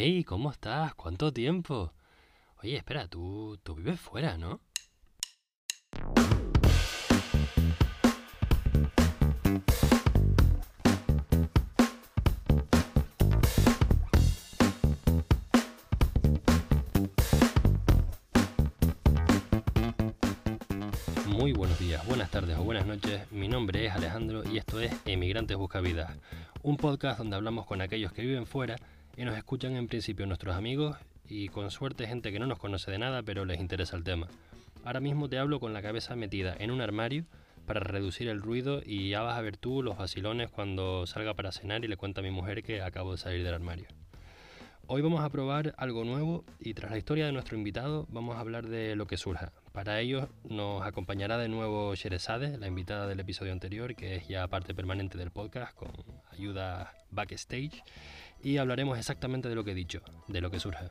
Hey, ¿cómo estás? ¿Cuánto tiempo? Oye, espera, tú, tú vives fuera, ¿no? Muy buenos días, buenas tardes o buenas noches. Mi nombre es Alejandro y esto es Emigrantes Busca Vida, un podcast donde hablamos con aquellos que viven fuera y nos escuchan en principio nuestros amigos y con suerte gente que no nos conoce de nada pero les interesa el tema. Ahora mismo te hablo con la cabeza metida en un armario para reducir el ruido y ya vas a ver tú los vacilones cuando salga para cenar y le cuenta a mi mujer que acabo de salir del armario. Hoy vamos a probar algo nuevo y tras la historia de nuestro invitado vamos a hablar de lo que surja. Para ello nos acompañará de nuevo Sherezade, la invitada del episodio anterior, que es ya parte permanente del podcast con ayuda backstage y hablaremos exactamente de lo que he dicho, de lo que surja.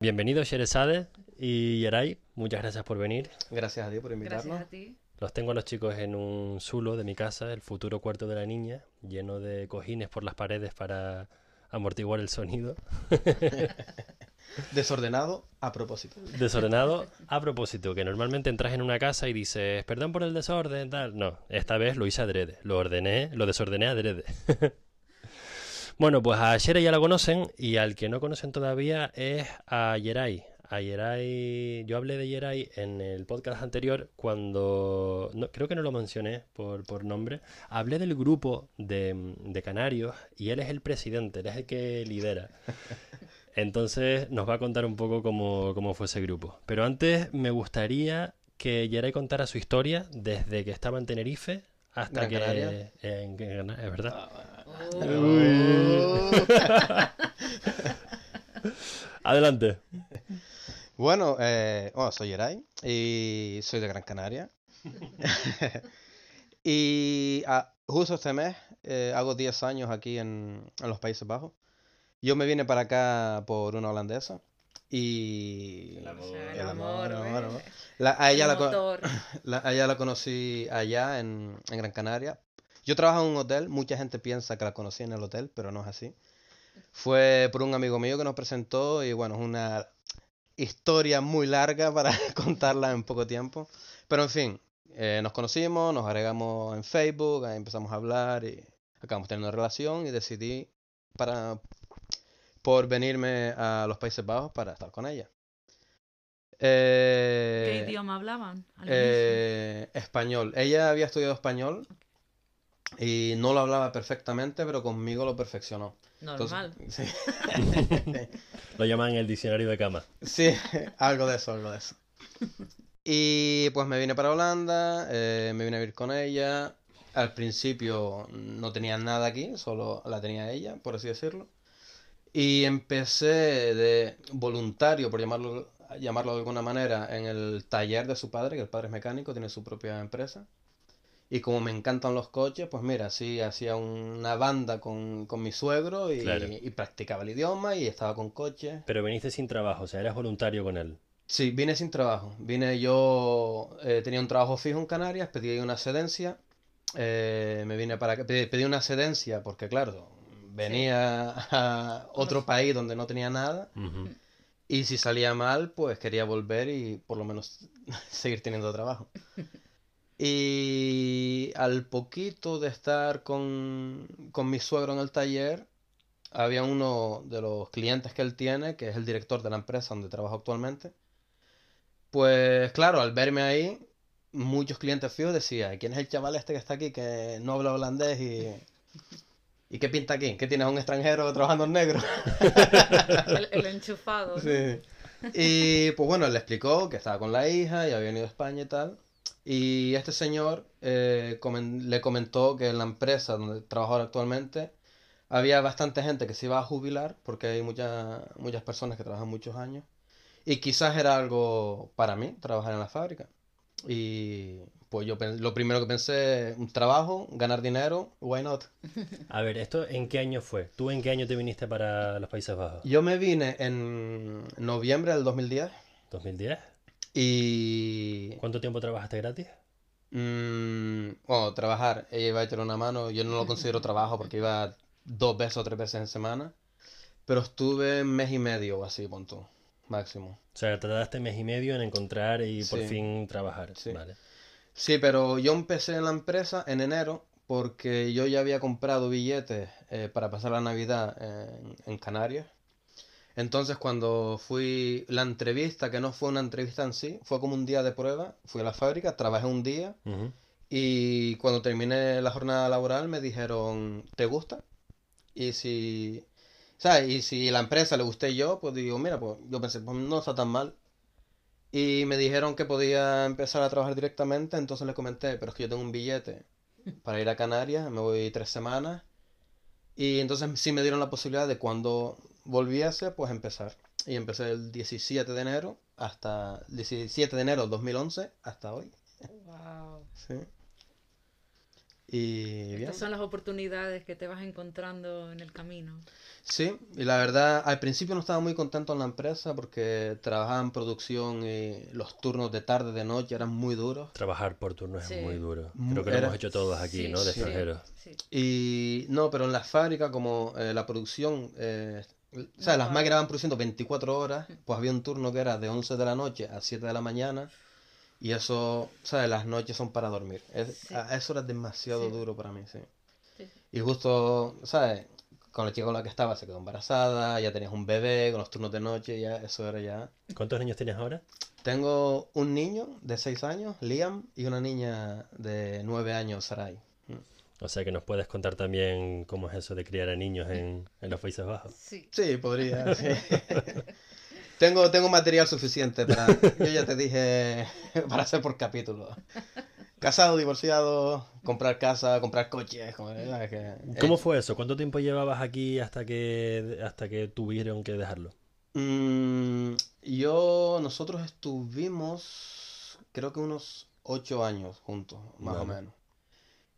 Bienvenidos Sherezade y Yeray, muchas gracias por venir. Gracias a ti por invitarnos. Gracias a ti. Los tengo a los chicos en un zulo de mi casa, el futuro cuarto de la niña, lleno de cojines por las paredes para amortiguar el sonido. Desordenado a propósito. Desordenado a propósito, que normalmente entras en una casa y dices, perdón por el desorden, tal. No, esta vez lo hice adrede, lo ordené, lo desordené adrede. bueno, pues a Shere ya la conocen y al que no conocen todavía es a Yeray. A yo hablé de Yeray en el podcast anterior cuando, no, creo que no lo mencioné por, nombre, hablé del grupo de canarios y él es el presidente, él es el que lidera. Entonces nos va a contar un poco cómo, cómo fue ese grupo. Pero antes me gustaría que Yeray contara su historia desde que estaba en Tenerife hasta Gran que... Canaria. En, Gran- es verdad. Oh. Adelante. Bueno, eh, bueno, soy Yeray y soy de Gran Canaria. y ah, justo este mes eh, hago 10 años aquí en, en los Países Bajos. Yo me vine para acá por una holandesa y... El el amor, amor, ¿ves? amor, amor. La- a, ella El la- a ella la conocí allá en, en Gran Canaria. Yo trabajo en un hotel, mucha gente piensa que la conocí en el hotel, pero no es así. Fue por un amigo mío que nos presentó y bueno, es una historia muy larga para contarla en poco tiempo. Pero en fin, eh, nos conocimos, nos agregamos en Facebook, ahí empezamos a hablar y acabamos teniendo una relación y decidí para, por venirme a los Países Bajos para estar con ella. ¿Qué Eh, idioma hablaban? eh, español. Ella había estudiado español y no lo hablaba perfectamente, pero conmigo lo perfeccionó. Entonces- Normal. sí. Lo llaman el diccionario de cama. Sí, algo de eso, algo de eso. Y pues me vine para Holanda, eh, me vine a vivir con ella. Al principio no tenía nada aquí, solo la tenía ella, por así decirlo. Y empecé de voluntario, por llamarlo, llamarlo de alguna manera, en el taller de su padre, que el padre es mecánico, tiene su propia empresa. Y como me encantan los coches, pues mira, sí, hacía una banda con, con mi suegro y, Claro. y practicaba el idioma y estaba con coches. Pero viniste sin trabajo, o sea, eras voluntario con él. Sí, vine sin trabajo. Vine yo, eh, tenía un trabajo fijo en Canarias, pedí una excedencia. eh, me vine para acá, pedí, pedí una excedencia porque, claro, venía a otro país donde no tenía nada. Y si salía mal, pues quería volver y por lo menos seguir teniendo trabajo. Y al poquito de estar con, con mi suegro en el taller, había uno de los clientes que él tiene, que es el director de la empresa donde trabajo actualmente. Pues claro, al verme ahí, muchos clientes fijos decían, ¿quién es el chaval este que está aquí que no habla holandés y, y qué pinta aquí? ¿Qué tienes a un extranjero trabajando en negro? El, el enchufado. ¿no? Sí. Y pues bueno, le explicó que estaba con la hija y había venido a España y tal. Y este señor eh, comen- le comentó que en la empresa donde trabaja actualmente había bastante gente que se iba a jubilar porque hay muchas muchas personas que trabajan muchos años. Y quizás era algo para mí, trabajar en la fábrica. Y pues yo lo primero que pensé, un trabajo, ganar dinero, why not? A ver, ¿esto en qué año fue? ¿Tú en qué año te viniste para los Países Bajos? Yo me vine en noviembre del 2010 ¿2010? y ¿Cuánto tiempo trabajaste gratis? Mm, bueno, trabajar, ella iba a echar una mano, yo no lo considero trabajo porque iba dos veces o tres veces en semana, pero estuve mes y medio o así, punto, máximo. O sea, tardaste mes y medio en encontrar y por Sí. fin trabajar. Sí. Vale. Sí, pero yo empecé en la empresa en enero porque yo ya había comprado billetes eh, para pasar la Navidad en, en Canarias. Entonces cuando fui la entrevista, que no fue una entrevista en sí, fue como un día de prueba, fui a la fábrica, trabajé un día y cuando terminé la jornada laboral me dijeron, ¿te gusta? Y si, ¿sabes? Y si la empresa le gusté yo, pues digo, mira, pues yo pensé, pues no está tan mal. Y me dijeron que podía empezar a trabajar directamente, entonces le comenté, pero es que yo tengo un billete para ir a Canarias, me voy tres semanas. Y entonces sí me dieron la posibilidad de cuando volviese, pues empezar. Y empecé el 17 de enero hasta 17 de enero del 2011 hasta hoy. Wow. Sí. Y. Estas son las oportunidades que te vas encontrando en el camino. Sí, y la verdad, al principio no estaba muy contento en la empresa porque trabajaba en producción y los turnos de tarde, de noche eran muy duros. Trabajar por turnos Sí. es muy duro. Creo que lo hemos hecho todos aquí, Sí, ¿no? De sí, extranjeros. sí. Y no, pero en la fábrica, como eh, la producción, eh, o sea, las máquinas van produciendo 24 horas, pues había un turno que era de 11 de la noche a 7 de la mañana. Y eso, ¿sabes? Las noches son para dormir. Es, Sí. a- Eso era demasiado Sí. duro para mí, sí. Sí. Y justo, ¿sabes? Con la chica con la que estaba se quedó embarazada, ya tenías un bebé, con los turnos de noche, ya eso era ya. ¿Cuántos niños tienes ahora? Tengo un niño de 6 años, Liam, y una niña de 9 años, Sarai. Mm. O sea que nos puedes contar también cómo es eso de criar a niños en, en los Países Bajos. Sí. Sí, podría, sí. Tengo, tengo material suficiente para, yo ya te dije, para hacer por capítulo. Casado, divorciado, comprar casa, comprar coches, como, ¿sabes? Que- ¿Cómo eh, fue eso? ¿Cuánto tiempo llevabas aquí hasta que hasta que tuvieron que dejarlo? Mm, yo, nosotros estuvimos, creo que unos ocho años juntos, más o menos.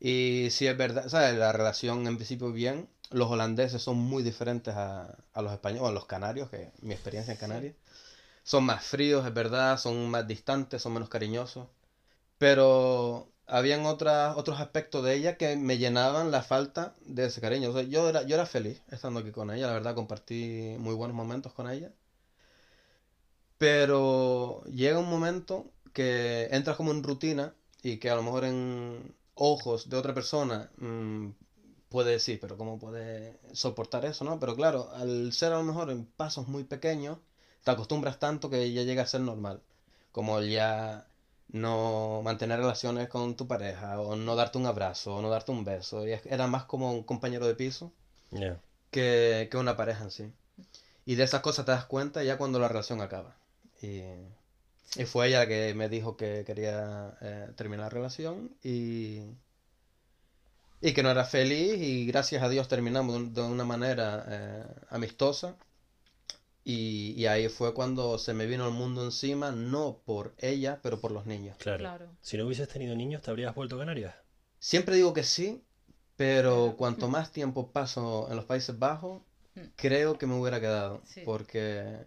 Y sí es verdad, ¿sabes? La relación en principio bien. Los holandeses son muy diferentes a, a los españoles, a los canarios, que mi experiencia en Canarias. Son más fríos, es verdad, son más distantes, son menos cariñosos. Pero habían otras, otros aspectos de ella que me llenaban la falta de ese cariño. O sea, yo era, yo era feliz estando aquí con ella, la verdad compartí muy buenos momentos con ella. Pero llega un momento que entras como en rutina y que a lo mejor en ojos de otra persona mm, puede decir, pero ¿cómo puede soportar eso, no? Pero claro, al ser a lo mejor en pasos muy pequeños, te acostumbras tanto que ya llega a ser normal. Como ya no mantener relaciones con tu pareja, o no darte un abrazo, o no darte un beso. Y era más como un compañero de piso que, que una pareja en sí. Y de esas cosas te das cuenta ya cuando la relación acaba. Y, y fue ella la que me dijo que quería eh, terminar la relación y, y que no era feliz y gracias a Dios terminamos de un- de una manera eh, amistosa. Y, y ahí fue cuando se me vino el mundo encima, no por ella, pero por los niños. Claro. Claro. Si no hubieses tenido niños, ¿te habrías vuelto a Canarias? Siempre digo que sí, pero cuanto más tiempo paso en los Países Bajos, Mm. creo que me hubiera quedado. Sí. Porque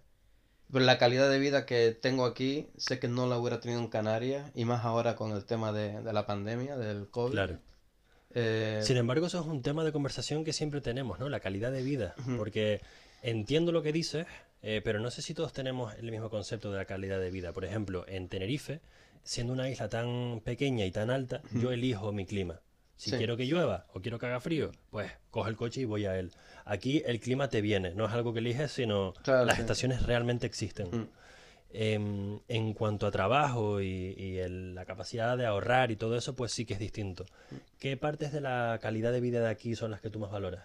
por la calidad de vida que tengo aquí, sé que no la hubiera tenido en Canarias, y más ahora con el tema de, de la pandemia, del COVID. Claro. Eh, Sin embargo, eso es un tema de conversación que siempre tenemos, ¿no? La calidad de vida. Porque entiendo lo que dices, eh, pero no sé si todos tenemos el mismo concepto de la calidad de vida. Por ejemplo, en Tenerife, siendo una isla tan pequeña y tan alta, yo elijo mi clima. Si Sí. quiero que llueva o quiero que haga frío, pues cojo el coche y voy a él. Aquí el clima te viene, no es algo que eliges, sino Claro, las sí. estaciones realmente existen. Mm. Em, en cuanto a trabajo y, y el- la capacidad de ahorrar y todo eso, pues sí que es distinto. ¿Qué partes de la calidad de vida de aquí son las que tú más valoras?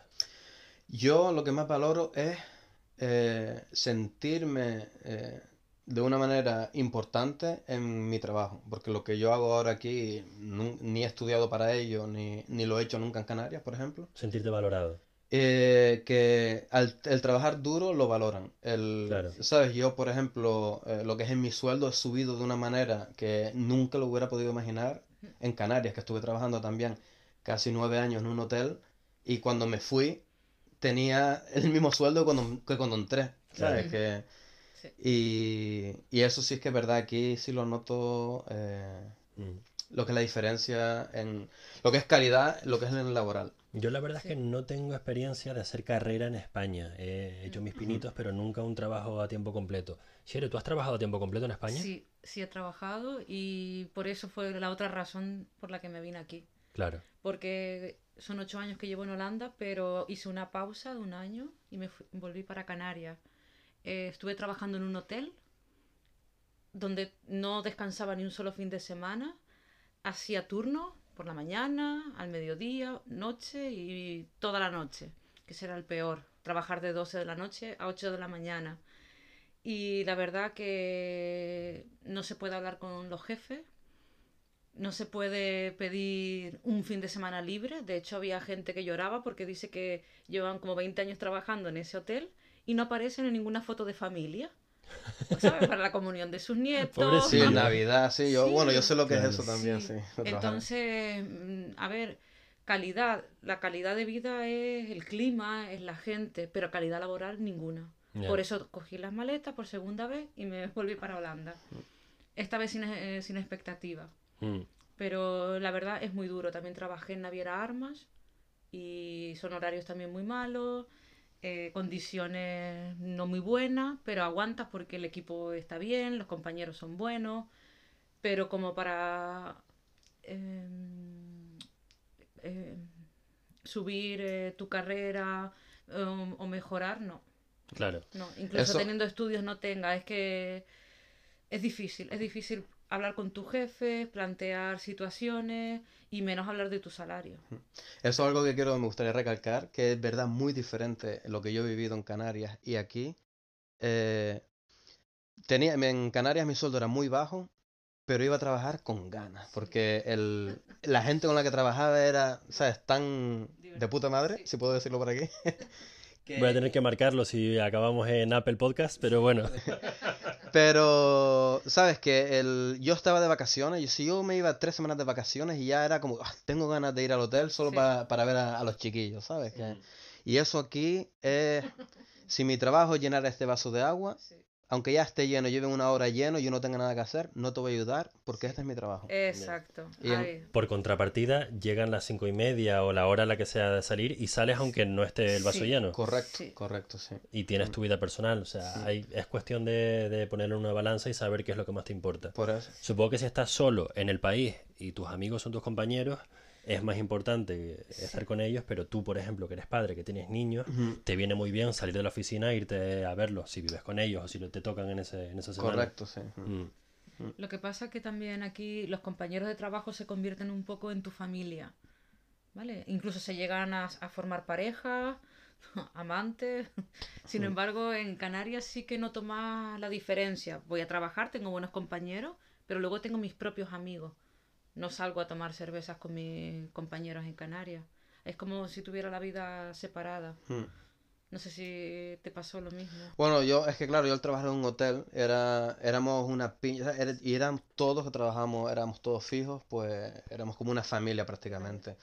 Yo lo que más valoro es eh, sentirme eh, de una manera importante en mi trabajo, porque lo que yo hago ahora aquí ni he estudiado para ello, ni, ni lo he hecho nunca en Canarias, por ejemplo. Sentirte valorado. Eh, que al, el trabajar duro lo valoran. El, Claro. ¿sabes? Yo, por ejemplo, eh, lo que es en mi sueldo he subido de una manera que nunca lo hubiera podido imaginar en Canarias, que estuve trabajando también casi nueve años en un hotel y cuando me fui tenía el mismo sueldo cuando, que cuando entré, ¿sabes? Claro. Que, Sí. y, y eso sí es que es verdad, aquí sí lo noto eh, Mm. lo que es la diferencia en lo que es calidad, lo que es en el laboral. Yo la verdad Sí. es que no tengo experiencia de hacer carrera en España. He hecho mis pinitos, pero nunca un trabajo a tiempo completo. Shere, ¿tú has trabajado a tiempo completo en España? Sí, sí he trabajado y por eso fue la otra razón por la que me vine aquí. Claro. Porque son ocho años que llevo en Holanda, pero hice una pausa de un año y me fui- volví para Canarias. Eh, estuve trabajando en un hotel donde no descansaba ni un solo fin de semana. Hacía turno por la mañana, al mediodía, noche y toda la noche, que será el peor. Trabajar de 12 de la noche a 8 de la mañana. Y la verdad que no se puede hablar con los jefes, no se puede pedir un fin de semana libre. De hecho, había gente que lloraba porque dice que llevan como 20 años trabajando en ese hotel y no aparecen en ninguna foto de familia. ¿Sabes? Para la comunión de sus nietos. Pobrecito. Sí. Navidad, sí, yo, Sí, bueno, yo sé lo que claro. es eso también, sí. Entonces, mm, a ver, calidad. La calidad de vida es el clima, es la gente, pero calidad laboral ninguna. Por eso cogí las maletas por segunda vez y me volví para Holanda. Esta vez sin, eh, sin expectativa. Mm. Pero la verdad es muy duro. También trabajé en Naviera Armas y son horarios también muy malos, eh, condiciones no muy buenas, pero aguantas porque el equipo está bien, los compañeros son buenos, pero como para em, em, subir eh, tu carrera em, o mejorar, no. Claro. No, incluso Eso- teniendo estudios no tenga, es que es difícil, es difícil hablar con tu jefe, plantear situaciones y menos hablar de tu salario. Eso es algo que quiero, me gustaría recalcar, que es verdad muy diferente lo que yo he vivido en Canarias y aquí. Eh, tenía, en Canarias mi sueldo era muy bajo, pero iba a trabajar con ganas, porque el, la gente con la que trabajaba era, ¿sabes? Tan de puta madre, Sí. si puedo decirlo por aquí. que- Voy a tener que marcarlo si acabamos en Apple Podcast, pero bueno. Pero, ¿sabes que el, Yo estaba de vacaciones, y si yo me iba tres semanas de vacaciones y ya era como, "Ah, tengo ganas de ir al hotel solo Sí. pa- para ver a, a los chiquillos, ¿sabes? Que- y eso aquí es, si mi trabajo es llenar este vaso de agua, aunque ya esté lleno, lleve una hora lleno y yo no tenga nada que hacer, no te voy a ayudar porque este es mi trabajo. Exacto. Y en-. Por contrapartida, llegan las cinco y media o la hora a la que sea de salir y sales aunque no esté el vaso Sí. lleno. Correcto, Sí. correcto, sí. Y tienes tu vida personal. O sea, Sí. hay- es cuestión de, de ponerlo en una balanza y saber qué es lo que más te importa. Por eso. Supongo que si estás solo en el país y tus amigos son tus compañeros, es más importante estar con ellos, pero tú, por ejemplo, que eres padre, que tienes niños, te viene muy bien salir de la oficina e irte a verlos si vives con ellos o si te tocan en, ese, en esa semana. Correcto, sí. Mm, Lo que pasa es que también aquí los compañeros de trabajo se convierten un poco en tu familia. ¿Vale? Incluso se llegan a, a formar parejas, amantes. Sin embargo, en Canarias sí que noto más la diferencia. Voy a trabajar, tengo buenos compañeros, pero luego tengo mis propios amigos. No salgo a tomar cervezas con mis compañeros en Canarias. Es como si tuviera la vida separada. Mm. No sé si te pasó lo mismo. Bueno, yo, es que claro, yo al trabajar en un hotel, era, éramos una piña, era- y eran todos que trabajamos, éramos todos fijos, pues éramos como una familia prácticamente.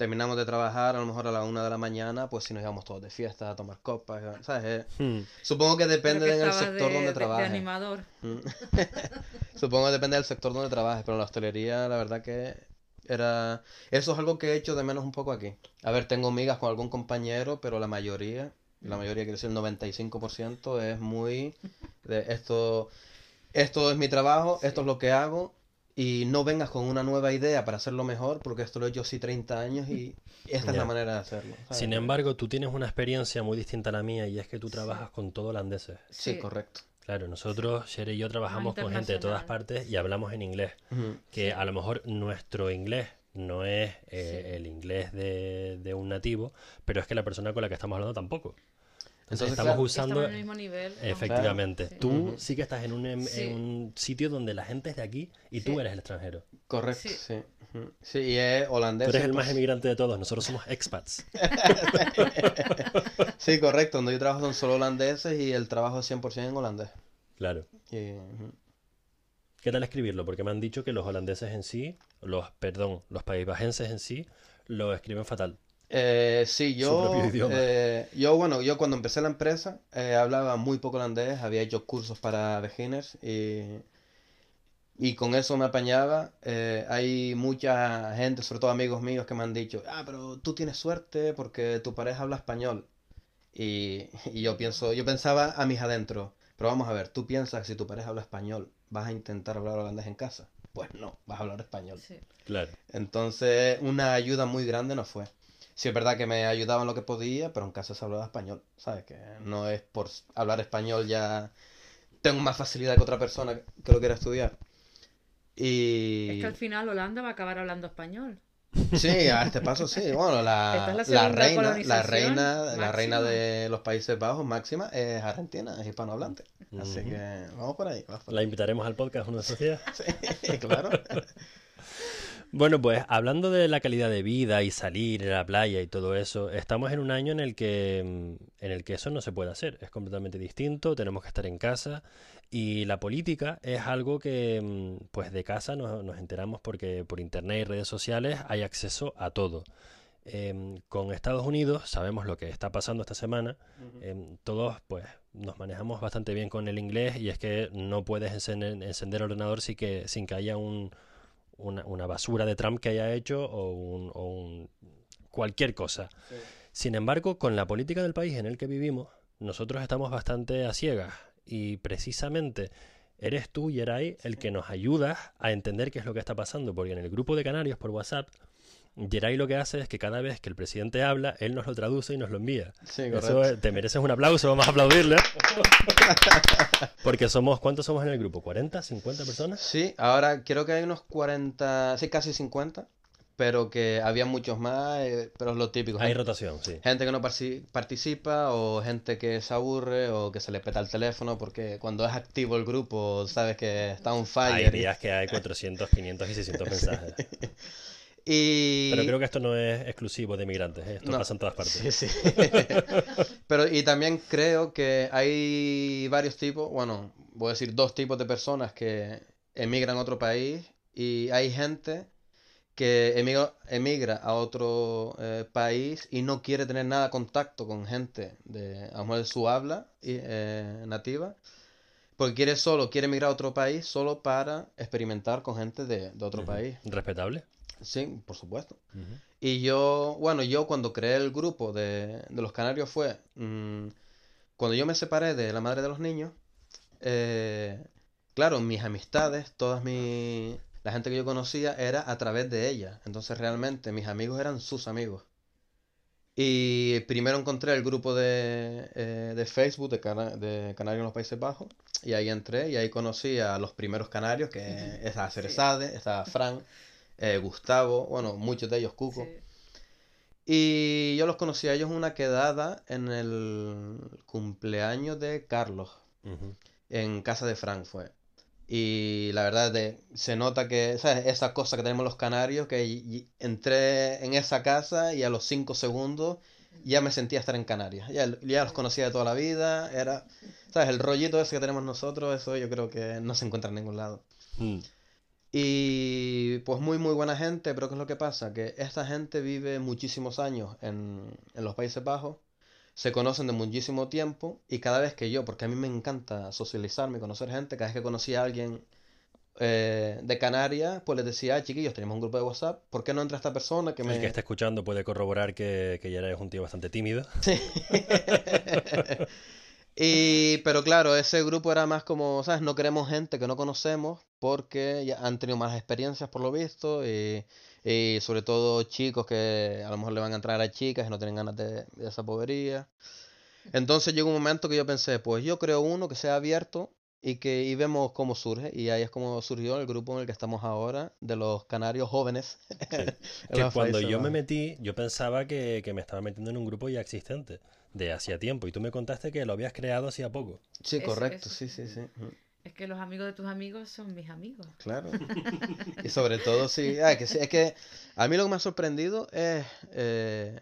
Terminamos de trabajar a lo mejor a la una de la mañana, pues si nos íbamos todos de fiesta a tomar copas, ¿sabes? Eh, mm. Supongo que depende que del sector de- donde de- de trabajes. animador. Mm. Supongo que depende del sector donde trabajes, pero en la hostelería la verdad que era... Eso es algo que he hecho de menos un poco aquí. A ver, tengo migas con algún compañero, pero la mayoría, la mayoría quiere decir el 95% es muy de esto, esto es mi trabajo, esto es lo que hago y no vengas con una nueva idea para hacerlo mejor porque esto lo he hecho así 30 años y esta es la manera de hacerlo. ¿sabes? Sin embargo, tú tienes una experiencia muy distinta a la mía y es que tú trabajas con todo holandeses. Sí, correcto. Claro, nosotros, Shere y yo, trabajamos con gente de todas partes y hablamos en inglés. Que a lo mejor nuestro inglés no es eh, Sí. el inglés de, de un nativo, pero es que la persona con la que estamos hablando tampoco. Entonces, estamos claro, usando... Estamos en el mismo nivel. Efectivamente. Sí. Tú sí que estás en un, en Sí. un sitio donde la gente es de aquí y tú Sí. eres el extranjero. Correcto, Sí. sí. Y es holandés. Tú eres el más 100%. emigrante de todos, nosotros somos expats. Sí, correcto. Donde yo trabajo son solo holandeses y el trabajo es 100% en holandés. Claro. Y. ¿Qué tal escribirlo? Porque me han dicho que los holandeses en sí, los, perdón, los paisbajenses en sí, lo escriben fatal. Eh, sí, yo, eh, yo, bueno, yo cuando empecé la empresa eh, hablaba muy poco holandés, había hecho cursos para beginners y Y con eso me apañaba. Eh, hay mucha gente, sobre todo amigos míos, que me han dicho, ah, pero tú tienes suerte porque tu pareja habla español. Y, y yo pienso, yo pensaba a mis adentros, pero vamos a ver, tú piensas que si tu pareja habla español, vas a intentar hablar holandés en casa. Pues no, vas a hablar español. Sí. Claro. Entonces, una ayuda muy grande no fue. Sí, es verdad que me ayudaba en lo que podía, pero en casa se hablaba español, ¿sabes? Que no es por hablar español ya tengo más facilidad que otra persona que lo quiera estudiar. Y Es que al final Holanda va a acabar hablando español. sí, a este paso sí. Bueno, la, es la reina, la reina, la reina de los Países Bajos máxima es argentina, es hispanohablante. Así que vamos por ahí, vamos por La invitaremos al podcast una sociedad. Sí, claro. Bueno, pues hablando de la calidad de vida y salir a la playa y todo eso, estamos en un año en el que, mm, en el que eso no se puede hacer. Es completamente distinto, tenemos que estar en casa y la política es algo que, mm, pues de casa nos, nos enteramos porque por internet y redes sociales hay acceso a todo. Em, con Estados Unidos sabemos lo que está pasando esta semana. Em, todos, pues, nos manejamos bastante bien con el inglés y es que no puedes encender, encender el ordenador sin que, sin que haya un, una, una basura de Trump que haya hecho o, un, o un- cualquier cosa. Sin embargo, con la política del país en el que vivimos, nosotros estamos bastante a ciegas y precisamente eres tú, Yeray, el que nos ayuda a entender qué es lo que está pasando, porque en el grupo de canarios por WhatsApp, Yeray lo que hace es que cada vez que el presidente habla, él nos lo traduce y nos lo envía. Sí, Eso es- te mereces un aplauso, vamos a aplaudirle. Porque somos, ¿cuántos somos en el grupo? ¿40? ¿50 personas? Sí, ahora creo que hay unos 40, sí, casi 50, pero que había muchos más, eh, pero es lo típico. Hay Gente, rotación, sí. gente que no participa o gente que se aburre o que se le peta el teléfono porque cuando es activo el grupo sabes que está Hay fire. días que hay 400, 500 y 600 mensajes. Y... Pero creo que esto no es exclusivo de migrantes, ¿eh? esto No, pasa en todas partes. Sí, sí. Pero y también creo que hay varios tipos, bueno, voy a decir dos tipos de personas que emigran a otro país y hay gente que emigra, emigra a otro eh, país y no quiere tener nada de contacto con gente de, a lo mejor de su habla eh, nativa, porque quiere solo, quiere emigrar a otro país solo para experimentar con gente de, de otro país. Respetable. Sí, por supuesto. Y yo, bueno, yo cuando creé el grupo de, de los canarios fue, mm, cuando yo me separé de la madre de los niños, eh, claro, mis amistades, todas mi, la gente que yo conocía era a través de ella. Entonces realmente mis amigos eran sus amigos. Y primero encontré el grupo de, eh, de Facebook de, Cana- de Canarios en los Países Bajos. Y ahí entré y ahí conocí a los primeros canarios, que estaba Ceresade, estaba Fran, eh, Gustavo, bueno, muchos de ellos, Cuco. Sí. Y yo los conocí a ellos en una quedada en el cumpleaños de Carlos, en casa de Frank fue. Y la verdad de, se nota que, ¿sabes? Esa cosa que tenemos los canarios, que entré en esa casa y a los cinco segundos ya me sentía estar en Canarias. Ya, ya los conocía de toda la vida, era, ¿sabes? El rollito ese que tenemos nosotros, eso yo creo que no se encuentra en ningún lado. Mm. Y pues muy muy buena gente, pero ¿qué es lo que pasa? Que esta gente vive muchísimos años en, en los Países Bajos, se conocen de muchísimo tiempo y cada vez que yo, porque a mí me encanta socializarme, conocer gente, cada vez que conocí a alguien eh, de Canarias, pues les decía, "Ah, chiquillos, tenemos un grupo de WhatsApp, ¿por qué no entra esta persona que El me... que esté escuchando puede corroborar que, que Yara es un tío bastante tímido. Y, pero claro, ese grupo era más como, ¿sabes? No queremos gente que no conocemos porque ya han tenido malas experiencias por lo visto y, y sobre todo chicos que a lo mejor le van a entrar a chicas y no tienen ganas de, de esa bobería. Entonces llegó un momento que yo pensé, pues yo creo uno que sea abierto y que y vemos cómo surge y ahí es como surgió el grupo en el que estamos ahora de los canarios jóvenes. en Que cuando yo me metí, yo pensaba que, que me estaba metiendo en un grupo ya existente, de hacía tiempo, y tú me contaste que lo habías creado hacía poco. Sí, Eso- correcto, eso sí, sí. sí. Es que los amigos de tus amigos son mis amigos. Claro. Y sobre todo, sí, ah, que sí, es que a mí lo que me ha sorprendido es eh,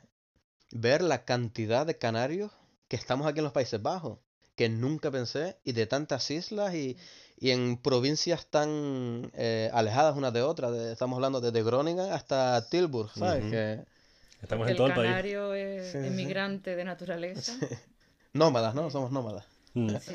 ver la cantidad de canarios que estamos aquí en los Países Bajos, que nunca pensé, y de tantas islas y, y en provincias tan eh, alejadas unas de otras. de- estamos hablando desde Groningen hasta Tilburg, ¿sabes? Que Estamos en todo el el país. canario es Sí, emigrante de naturaleza. nómadas, ¿no? Somos nómadas. Mm. Sí.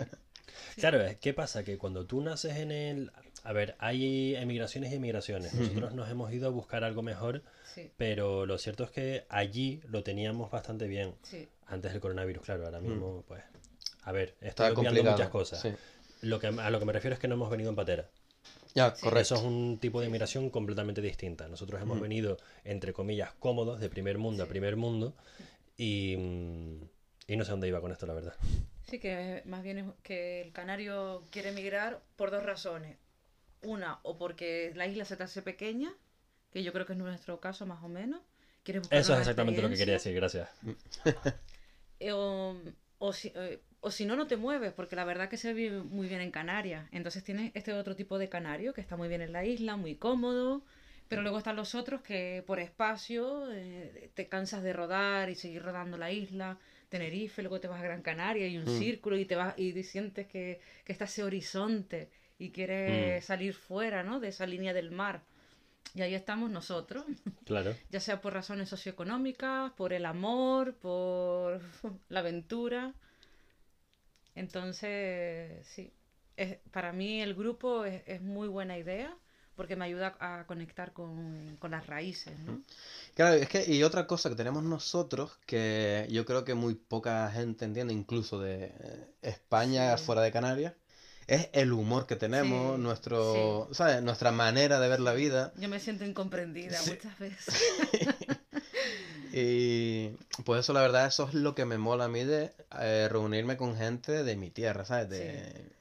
Claro, ¿qué pasa? Que cuando tú naces en el... A ver, hay emigraciones y emigraciones. Nosotros nos hemos ido a buscar algo mejor, Sí, pero lo cierto es que allí lo teníamos bastante bien. sí. Antes del coronavirus, claro, ahora mismo, pues. A ver, estoy Está obviando complicado. muchas cosas. sí. Lo que, a lo que me refiero es que no hemos venido en patera. Ya, correcto. Eso es un tipo de inmigración completamente distinta. Nosotros hemos venido, entre comillas, cómodos, de primer mundo a primer mundo, y, mm, y no sé dónde iba con esto, la verdad. Sí, que más bien es que el canario quiere emigrar por dos razones. Una, o porque la isla se te hace pequeña, que yo creo que es nuestro caso más o menos. Eso es exactamente lo que quería decir, gracias. Eh, O, o si, eh, o si no, no te mueves, porque la verdad que se vive muy bien en Canarias. Entonces tienes este otro tipo de canario que está muy bien en la isla, muy cómodo. Pero luego están los otros que por espacio eh, te cansas de rodar y seguir rodando la isla. Tenerife, luego te vas a Gran Canaria y un Mm. círculo y te vas y sientes que, que está ese horizonte y quieres Mm. salir fuera ¿no? de esa línea del mar. Y ahí estamos nosotros Claro. ya sea por razones socioeconómicas, por el amor, por la aventura. Entonces, sí, es, para mí el grupo es, es muy buena idea porque me ayuda a conectar con, con las raíces, ¿no? Claro, es que, y otra cosa que tenemos nosotros, que yo creo que muy poca gente entiende, incluso de eh, España, Sí. fuera de Canarias, es el humor que tenemos, Sí, nuestro, ¿sabes? Nuestra manera de ver la vida. Yo me siento incomprendida muchas veces. Y pues eso, la verdad, eso es lo que me mola a mí de eh, reunirme con gente de mi tierra, ¿sabes? De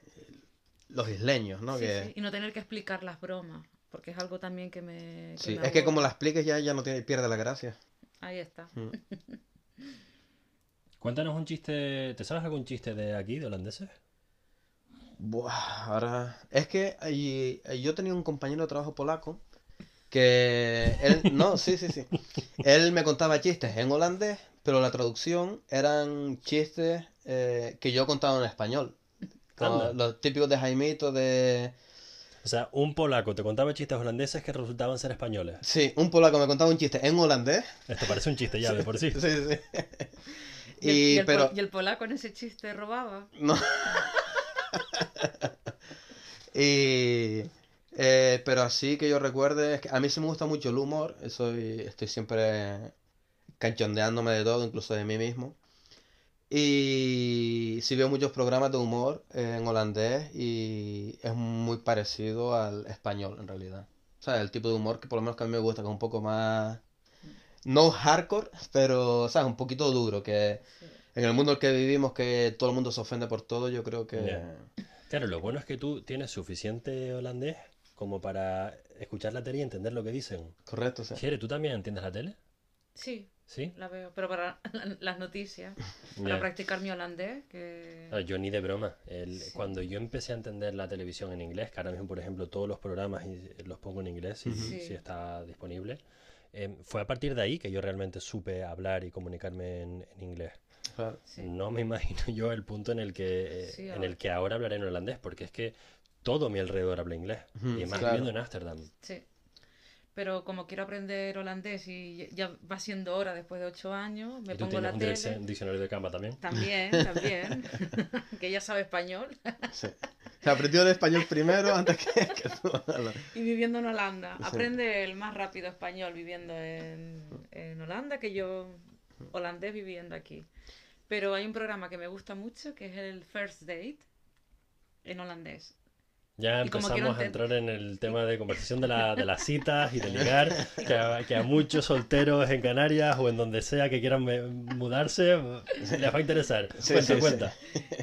los isleños, ¿no? Sí, que... sí, Y no tener que explicar las bromas, porque es algo también que me... que Sí, me es que como la expliques ya, ya no tiene, pierde la gracia. Ahí está. Mm. Cuéntanos un chiste. ¿Te sabes algún chiste de aquí, de holandeses? Buah, ahora. Es que ahí- yo tenía un compañero de trabajo polaco que él. No, sí, sí, sí. Él me contaba chistes en holandés, pero la traducción eran chistes eh, que yo contaba en español. Como los típicos de Jaimito de. O sea, un polaco te contaba chistes holandeses que resultaban ser españoles. Sí, un polaco me contaba un chiste en holandés. Esto parece un chiste ya de por sí. Sí, sí. Y, el, Y, y el pero. y el polaco en ese chiste robaba. No. y, eh, pero así que yo recuerde, es que a mí sí me gusta mucho el humor, soy, estoy siempre canchondeándome de todo, incluso de mí mismo. Y sí veo muchos programas de humor en holandés y es muy parecido al español en realidad. O sea, el tipo de humor que por lo menos que a mí me gusta, que es un poco más... No hardcore, pero, ¿sabes? Un poquito duro, que en el mundo en el que vivimos, que todo el mundo se ofende por todo, yo creo que... Ya. Claro, lo bueno es que tú tienes suficiente holandés como para escuchar la tele y entender lo que dicen. Correcto, sí. Jere, ¿tú también entiendes la tele? Sí, ¿Sí? la veo, pero para las noticias, para Ya. practicar mi holandés, que... Ah, Yo ni de broma. El- Sí. Cuando yo empecé a entender la televisión en inglés, que ahora mismo, por ejemplo, todos los programas los pongo en inglés, si. Sí. si está disponible, em, fue a partir de ahí que yo realmente supe hablar y comunicarme en, en inglés. Claro. Sí. No me imagino yo el punto en el que, eh, Sí, en ahora. el que ahora hablaré en holandés, porque es que todo mi alrededor habla inglés. Ujú, Y más claro. viviendo en Ámsterdam. Sí. Pero como quiero aprender holandés y ya va siendo hora después de ocho años, me ¿Y tú pongo la un tele. diccionario de cama también? También, también. que ella sabe español. Sí. Se aprendió el español primero antes que, que tú. Y viviendo en Holanda. Sí. Aprende el más rápido español viviendo en, en Holanda que yo holandés viviendo aquí. Pero hay un programa que me gusta mucho que es el First Date en holandés. Ya empezamos a entrar en el tema de conversación de, la, de las citas y de ligar, que a, que a muchos solteros en Canarias o en donde sea que quieran me- mudarse les va a interesar. Sí, cuenta, sí, sí. cuenta.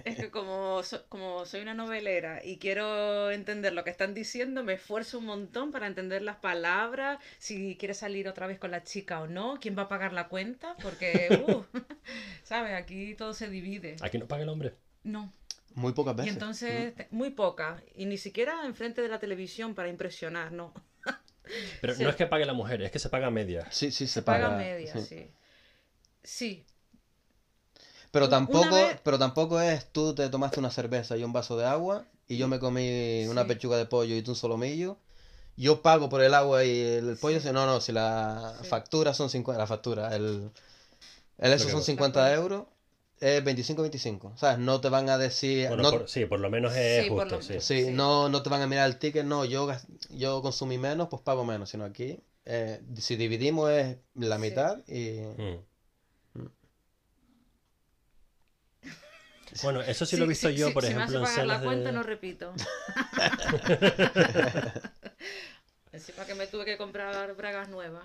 Es que como, so- como soy una novelera y quiero entender lo que están diciendo, me esfuerzo un montón para entender las palabras, si quiere salir otra vez con la chica o no, quién va a pagar la cuenta, porque, uh, ¿sabes? Aquí todo se divide. Aquí no paga el hombre. No. Muy pocas Y veces. entonces, te- muy poca. Y ni siquiera enfrente de la televisión para impresionar, no. Pero Sí. no es que pague la mujer, es que se paga a medias. Sí, sí, se, Se paga paga. media, sí. sí. Sí, Pero tampoco, vez- pero tampoco es tú te tomaste una cerveza y un vaso de agua y yo me comí una Sí. pechuga de pollo y tú un solomillo. Yo pago por el agua y el pollo. No, no, si la Sí. factura son 50, la factura, el, el eso son va. 50 euros es 25-25, ¿sabes? No te van a decir... Bueno, no, por- sí, por lo menos es Sí, justo, lo- sí. sí, sí. No, no te van a mirar el ticket, no, yo, yo consumí menos, pues pago menos, sino aquí, eh, si dividimos es la Sí. mitad y... Mm. Mm. Bueno, eso sí lo he visto sí, yo, sí, por si ejemplo, me en hace pagar la cuenta, de... no repito. Encima que me tuve que comprar bragas nuevas.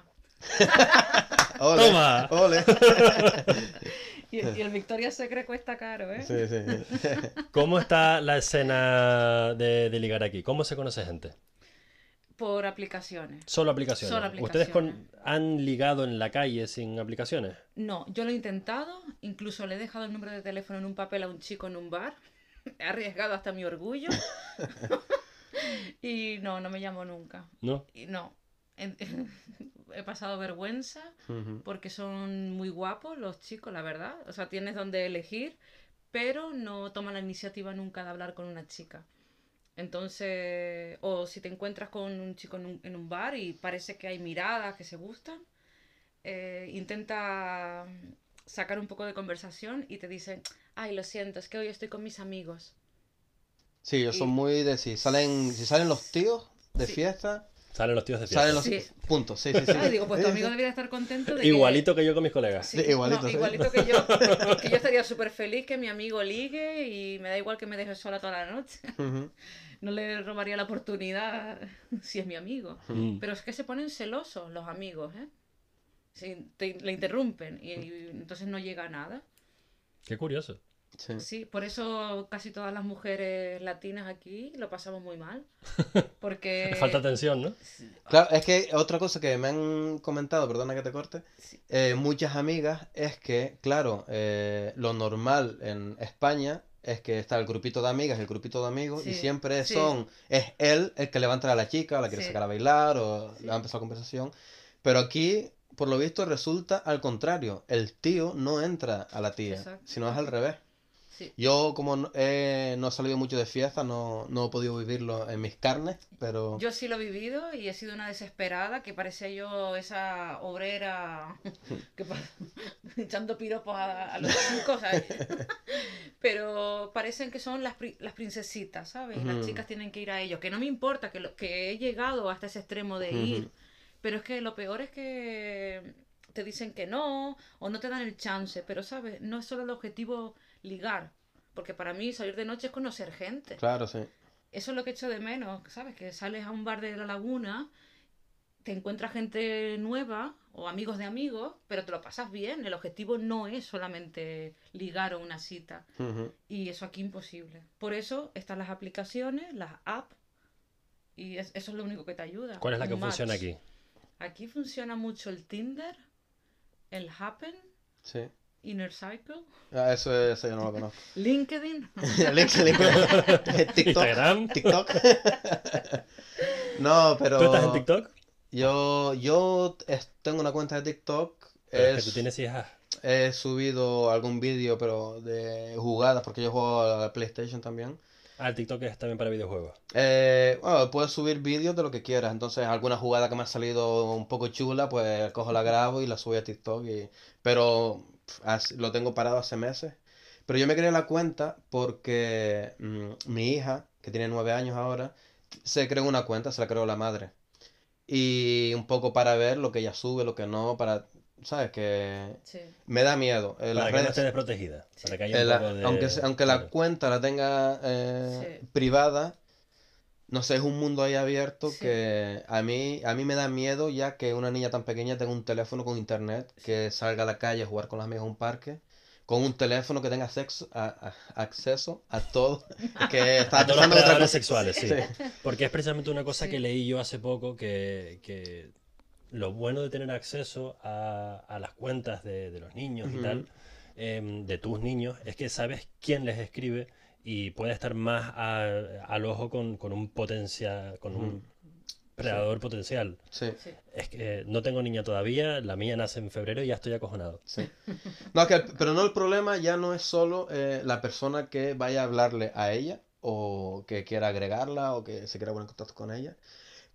¡Ole! ¡Toma! ¡Ole! Y, y el Victoria Secret cuesta caro, ¿eh? Sí, sí. ¿Cómo está la escena de, de ligar aquí? ¿Cómo se conoce gente? Por aplicaciones. Solo aplicaciones. Solo ¿Ustedes con- han ligado en la calle sin aplicaciones? No, yo lo he intentado, incluso le he dejado el número de teléfono en un papel a un chico en un bar. He arriesgado hasta mi orgullo. y no, no me llamo nunca. ¿No? Y no. He pasado vergüenza porque son muy guapos los chicos, la verdad. O sea, tienes donde elegir, pero no toman la iniciativa nunca de hablar con una chica. Entonces, o si te encuentras con un chico en un, en un bar y parece que hay miradas que se gustan, eh, intenta sacar un poco de conversación y te dicen, ay, lo siento, es que hoy estoy con mis amigos. Sí, ellos son Y- muy de si salen, si salen los tíos de Sí. fiesta, Salen los tíos de fiesta. salen los Sí. puntos, sí, sí, sí. Digo, pues tu amigo debería estar contento de. Igualito que yo con mis colegas. Sí, igualito, no, sí. igualito que yo. Que yo estaría súper feliz que mi amigo ligue y me da igual que me deje sola toda la noche. No le robaría la oportunidad si es mi amigo. Mm. Pero es que se ponen celosos los amigos, ¿eh? Te- le interrumpen y, y entonces no llega a nada. Qué curioso. Sí. Sí, por eso casi todas las mujeres latinas aquí lo pasamos muy mal. Porque... Falta atención, ¿no? Claro, es que otra cosa que me han comentado, perdona que te corte, Sí. eh, muchas amigas es que, claro, eh, lo normal en España es que está el grupito de amigas, el grupito de amigos, y siempre sí. son, es él el que levanta a la chica, o la quiere Sí. sacar a bailar, o Sí. le va a empezar la conversación. Pero aquí, por lo visto, resulta al contrario, el tío no entra a la tía, Exacto. sino es al revés. Sí. Yo, como no he, no he salido mucho de fiesta, no, no he podido vivirlo en mis carnes, pero... Yo sí lo he vivido y he sido una desesperada que parecía yo esa obrera que echando piropos a, a los chicos. ¿sabes? Pero parecen que son las, pri- las princesitas, ¿sabes? Las chicas tienen que ir a ellos. Que no me importa, que, lo- que he llegado hasta ese extremo de ir. Pero es que lo peor es que te dicen que no o no te dan el chance. Pero, ¿sabes? No es solo el objetivo ligar. Porque para mí salir de noche es conocer gente. Claro, sí. Eso es lo que echo de menos, ¿sabes? Que sales a un bar de la laguna, te encuentras gente nueva o amigos de amigos, pero te lo pasas bien. El objetivo no es solamente ligar o una cita. Y eso aquí imposible. Por eso están las aplicaciones, las apps, y es- eso es lo único que te ayuda. ¿Cuál es la que match. funciona aquí? Aquí funciona mucho el Tinder, el Happen, Sí. Inner Cycle, Ah, eso, eso yo no lo conozco. LinkedIn. Link- link- TikTok. Instagram. TikTok. no, pero. ¿Tú estás en TikTok? Yo, yo tengo una cuenta de TikTok. Pero es que tú tienes hijas. He subido algún vídeo, pero de jugadas, porque yo juego a la PlayStation también. Ah, el TikTok es también para videojuegos. Eh, bueno, puedes subir vídeos de lo que quieras. Entonces, alguna jugada que me ha salido un poco chula, pues cojo la grabo y la subo a TikTok. Y... Pero lo tengo parado hace meses. Pero yo me creé la cuenta porque mm, mi hija, que tiene nueve años ahora, se creó una cuenta, se la creó la madre. Y un poco para ver lo que ella sube, lo que no, para, ¿sabes? Que Sí. me da miedo. Eh, las Para que no redes- esté desprotegida. Para que haya eh, un la- poco de... aunque, aunque la cuenta la tenga eh, Sí. privada, no sé, es un mundo ahí abierto Sí. que a mí, a mí me da miedo ya que una niña tan pequeña tenga un teléfono con internet, que salga a la calle a jugar con las amigas a un parque, con un teléfono que tenga sexo, a- a- acceso a todo, que está A todos los otra sexuales, sí. Sí. Porque es precisamente una cosa Sí. que leí yo hace poco, que, que lo bueno de tener acceso a, a las cuentas de, de los niños y tal, em, de tus niños, es que sabes quién les escribe y puede estar más a- al ojo con, con un potencia, con un predador potencial. Sí, Sí. Es que no tengo niña todavía, la mía nace en febrero y ya estoy acojonado. sí. No, es que el- pero no el problema ya no es solo eh, la persona que vaya a hablarle a ella o que quiera agregarla o que se quiera poner en contacto con ella,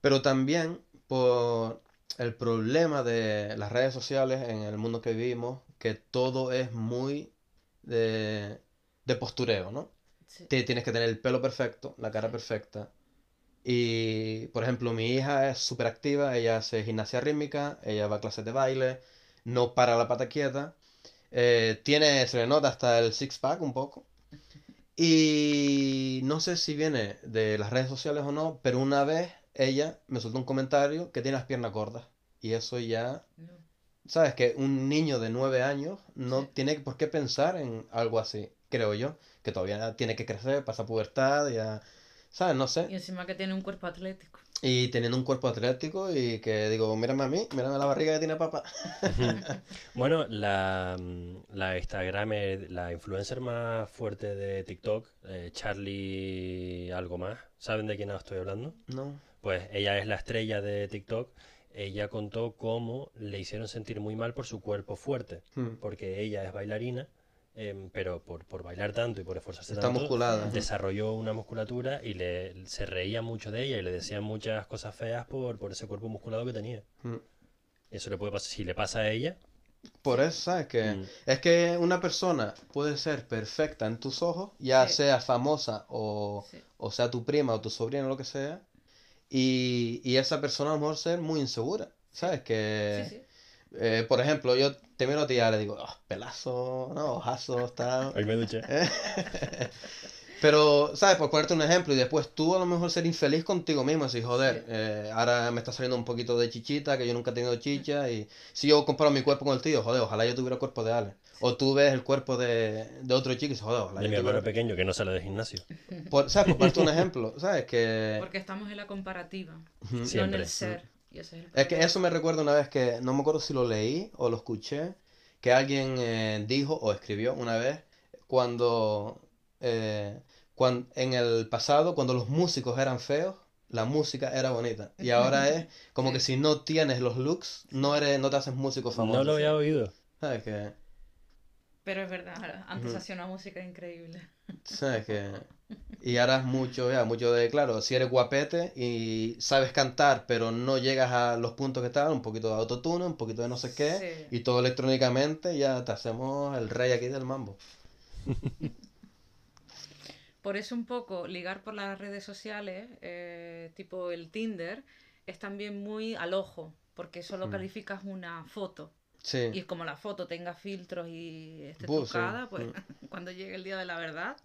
pero también por el problema de las redes sociales en el mundo que vivimos, que todo es muy de, de postureo, ¿no? Sí. Ti- Tienes que tener el pelo perfecto, la cara perfecta. Y, por ejemplo, mi hija es súper activa, ella hace gimnasia rítmica, ella va a clases de baile, no para la pata quieta. eh, tiene, se le nota hasta el six-pack un poco. Y no sé si viene de las redes sociales o no, pero una vez ella me soltó un comentario que tiene las piernas gordas. Y eso ya, No. ¿sabes? Que un niño de nueve años no Sí. tiene por qué pensar en algo así, creo yo. Que todavía tiene que crecer, pasa pubertad, ya, ¿sabes? No Y sé. encima que tiene un cuerpo atlético. Y teniendo un cuerpo atlético y que digo, mírame a mí, mírame la barriga que tiene papá. Bueno, la, mm, la Instagramer, la influencer más fuerte de TikTok, eh, Charlie algo más, ¿saben de quién estoy hablando? No. Pues ella es la estrella de TikTok. Ella contó cómo le hicieron sentir muy mal por su cuerpo fuerte, Hmm. porque ella es bailarina, em, pero por, por bailar tanto y por esforzarse Está tanto, musculada. desarrolló una musculatura y le, se reía mucho de ella y le decían muchas cosas feas por, por ese cuerpo musculado que tenía. Hmm. Eso le puede pasar, si le pasa a ella, Por eso, ¿sabes? Que Mm. es que una persona puede ser perfecta en tus ojos, ya Sí. sea famosa o, Sí. o sea tu prima o tu sobrina o lo que sea, y, y esa persona a lo mejor ser muy insegura, ¿sabes? Que, Sí, sí. Eh, por ejemplo, yo te miro a ti y ya le digo, "Oh, pelazo, no, ojazo, está... hoy me duché. Pero, ¿sabes? Por ponerte un ejemplo, y después tú a lo mejor ser infeliz contigo mismo, así, joder, eh, ahora me está saliendo un poquito de chichita, que yo nunca he tenido chicha, y si yo comparo mi cuerpo con el tío, joder, ojalá yo tuviera el cuerpo de Ale. O tú ves el cuerpo de, de otro chico y dices, joder, ojalá De yo mi hermano tuviera... pequeño que no sale de gimnasio. Por, ¿sabes? Por ponerte un ejemplo, ¿sabes? Que... Porque estamos en la comparativa, no en el ser. Y ese es el Es que eso me recuerda una vez que, no me acuerdo si lo leí o lo escuché, que alguien eh, dijo o escribió una vez cuando, eh, cuan- en el pasado, cuando los músicos eran feos, la música era bonita. Y ahora es como que si no tienes los looks, no eres, no te haces músico famoso. No lo había oído. ¿Sabes que, Pero es verdad, antes hacía una música increíble. sabes que, y ahora es mucho, ya, mucho de, claro, si eres guapete y sabes cantar, pero no llegas a los puntos que están, un poquito de autotune, un poquito de no sé qué. Sí. Y todo electrónicamente ya te hacemos el rey aquí del mambo. Por eso un poco ligar por las redes sociales, eh, tipo el Tinder, es también muy al ojo, porque solo Mm. calificas una foto. Y Sí, es como la foto tenga filtros y esté Buh, sí. trucada, pues Mm. cuando llegue el día de la verdad,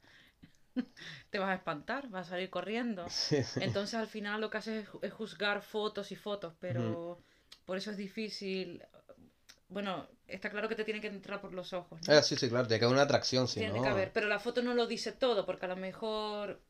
te vas a espantar, vas a salir corriendo. sí, sí. Entonces al final lo que haces es, ju- es juzgar fotos y fotos, pero por eso es difícil. Bueno, está claro que te tiene que entrar por los ojos, ¿no? Ah, sí, sí, claro, tiene que haber una atracción, si Tiene no. que haber, pero la foto no lo dice todo, porque a lo mejor,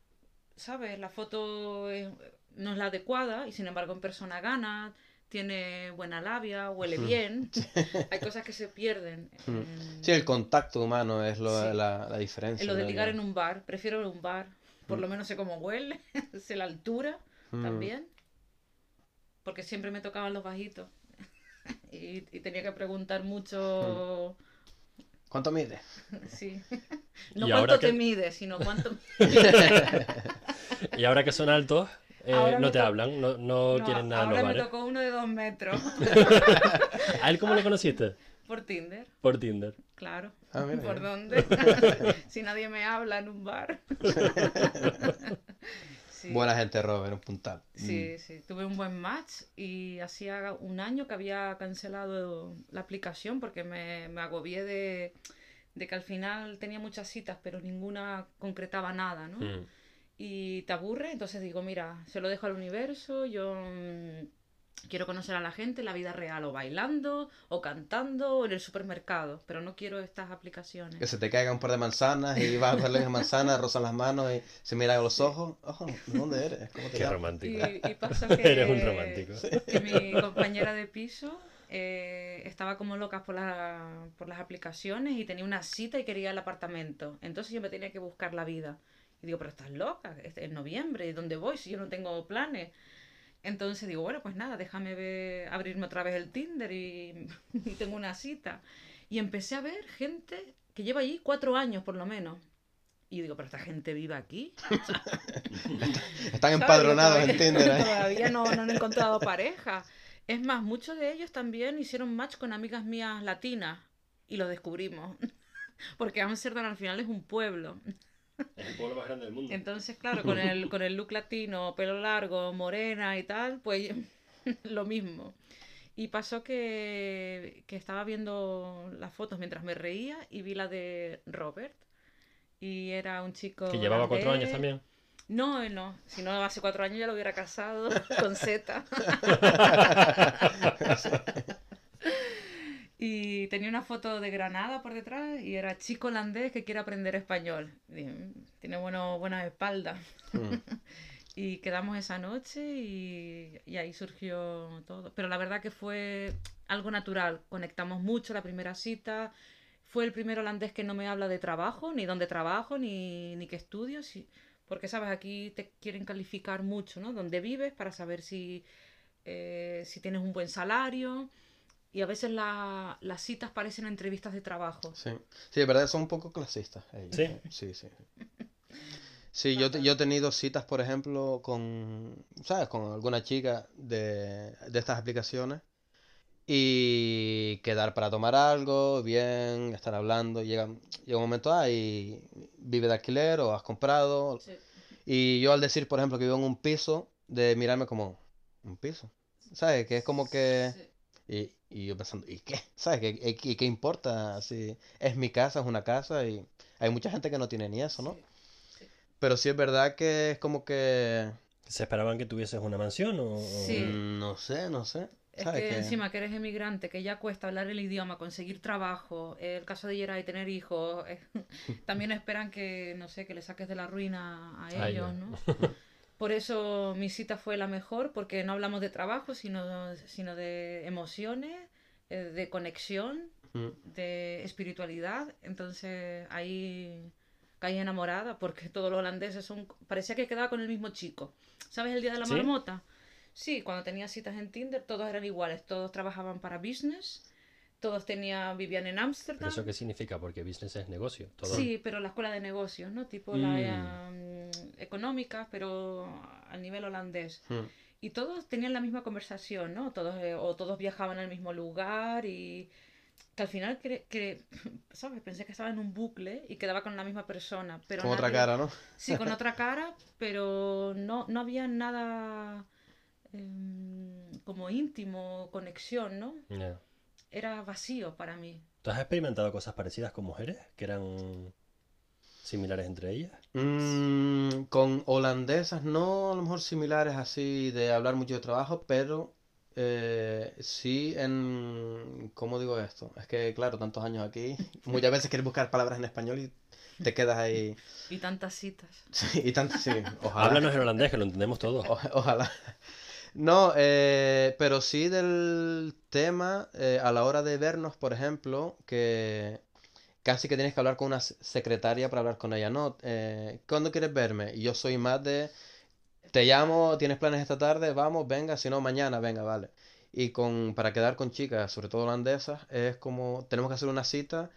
¿sabes? La foto es- no es la adecuada y sin embargo en persona gana, tiene buena labia, huele bien. Hay cosas que se pierden. En- Sí, el contacto humano es lo, Sí. la, la diferencia. en lo de ligar en un bar, prefiero en un bar. Por Mm. lo menos sé cómo huele, sé la altura Mm. también. Porque siempre me tocaban los bajitos. y, y tenía que preguntar mucho. ¿Cuánto mide? Sí. No cuánto te que- mide, sino cuánto. Y ahora que son altos, eh, Ahora no te hablan, no, no No, quieren nada en ahora los me bares. tocó uno de dos metros. ¿A él cómo lo conociste? Por Tinder, Por Tinder. claro. Ah, mira, ¿Por dónde? si nadie me habla en un bar. Sí. Buena gente, Robert, un puntal. Sí, sí, tuve un buen match y hacía un año que había cancelado la aplicación porque me, me agobié de, de que al final tenía muchas citas pero ninguna concretaba nada, ¿no? Mm. Y te aburre, entonces digo, mira, se lo dejo al universo, yo mm, quiero conocer a la gente en la vida real, o bailando, o cantando, o en el supermercado, pero no quiero estas aplicaciones. Que se te caiga un par de manzanas y vas a cogerle las manzanas, rozan las manos y se miran a los ojos. Ojo, ¿de dónde eres? ¿Cómo te Qué llamas? romántico. Y, y pasa que, Eres un romántico. que mi compañera de piso eh, estaba como loca por, la- por las aplicaciones y tenía una cita y quería el apartamento. Entonces yo me tenía que buscar la vida. Y digo, pero estás loca, es en noviembre, ¿y dónde voy si yo no tengo planes? Entonces digo, bueno, pues nada, déjame ver- abrirme otra vez el Tinder y, y tengo una cita. Y empecé a ver gente que lleva allí cuatro años por lo menos. Y digo, pero esta gente vive aquí. Están ¿Sabes? empadronados en Todavía- Tinder. ¿eh? Todavía no, no han encontrado pareja. Es más, muchos de ellos también hicieron match con amigas mías latinas y lo descubrimos. porque Ámsterdam al final es un pueblo. Es el pueblo más grande del mundo. Entonces, claro, con el, con el look latino, pelo largo, morena y tal, pues lo mismo. Y pasó que, que estaba viendo las fotos mientras me reía y vi la de Robert. Y era un chico. Que llevaba cuatro años también. No, él no. Si no, hace cuatro años ya lo hubiera casado con Z. y tenía una foto de Granada por detrás y era chico holandés que quiere aprender español. Y "Mm, tiene bueno, buenas espaldas. Mm. y quedamos esa noche y, y ahí surgió todo. Pero la verdad que fue algo natural. Conectamos mucho la primera cita. Fue el primer holandés que no me habla de trabajo, ni dónde trabajo, ni, ni qué estudio. sí. Porque, sabes, aquí te quieren calificar mucho, ¿no? Dónde vives para saber si, eh, si tienes un buen salario. Y a veces la- las citas parecen entrevistas de trabajo. Sí, sí, de verdad son un poco clasistas ellos. ¿Sí? Sí, sí. Sí, yo, yo he tenido citas, por ejemplo, con, ¿sabes? Con alguna chica de, de estas aplicaciones y quedar para tomar algo, bien, estar hablando, llega, llega un momento, ah, y vive de alquiler o has comprado. Y yo al decir, por ejemplo, que vivo en un piso, de mirarme como, ¿un piso? ¿Sabes? Que es como que... Y, y yo pensando, ¿y qué? ¿Sabes? ¿Qué, y qué- qué importa? Si es mi casa, es una casa y hay mucha gente que no tiene ni eso, ¿no? Pero sí es verdad que es como que... ¿Se esperaban que tuvieses una mansión o...? Sí. No sé, no sé. Es ¿Sabes? que Que- encima que eres emigrante, que ya cuesta hablar el idioma, conseguir trabajo, el caso de Yeray tener hijos, eh, también esperan que, no sé, que le saques de la ruina a ellos, ellos. ¿no? Por eso mi cita fue la mejor, porque no hablamos de trabajo, sino, sino de emociones, eh, de conexión, Mm, de espiritualidad. Entonces ahí caí enamorada, porque todos los holandeses son... Parecía que quedaba con el mismo chico. ¿Sabes el día de la ¿Sí? marmota? Sí, cuando tenía citas en Tinder, todos eran iguales. Todos trabajaban para business, todos tenían, vivían en ¿Pero Ámsterdam. eso qué significa? Porque business es negocio. Todo. Sí, pero la escuela de negocios, ¿no? Tipo Mm. la um, económica, pero a nivel holandés. mm. Y todos tenían la misma conversación, ¿no? Todos, eh, o todos viajaban al mismo lugar y que al final, cre- que, ¿sabes? Pensé que estaba en un bucle y quedaba con la misma persona. Pero Con otra nadie- cara, ¿no? Sí, con otra cara, pero no, no había nada em, como íntimo, conexión, ¿no? Ya. Era vacío para mí. ¿Tú has experimentado cosas parecidas con mujeres que eran similares entre ellas? Mm, con holandesas, no a lo mejor similares así de hablar mucho de trabajo, pero eh, sí en... ¿Cómo digo esto? Es que, claro, tantos años aquí, muchas veces quieres buscar palabras en español y te quedas ahí. Y tantas citas. Sí, y tanto, sí, ojalá. Háblanos en holandés, que lo entendemos todos. O- ojalá. No, eh, pero sí del tema eh, a la hora de vernos, por ejemplo, que casi que tienes que hablar con una se- secretaria para hablar con ella. No, eh, ¿cuándo quieres verme? Y yo soy más de, te llamo, tienes planes esta tarde, vamos, venga, si no, mañana, venga, vale. Y con, para quedar con chicas, sobre todo holandesas, es como, tenemos que hacer una cita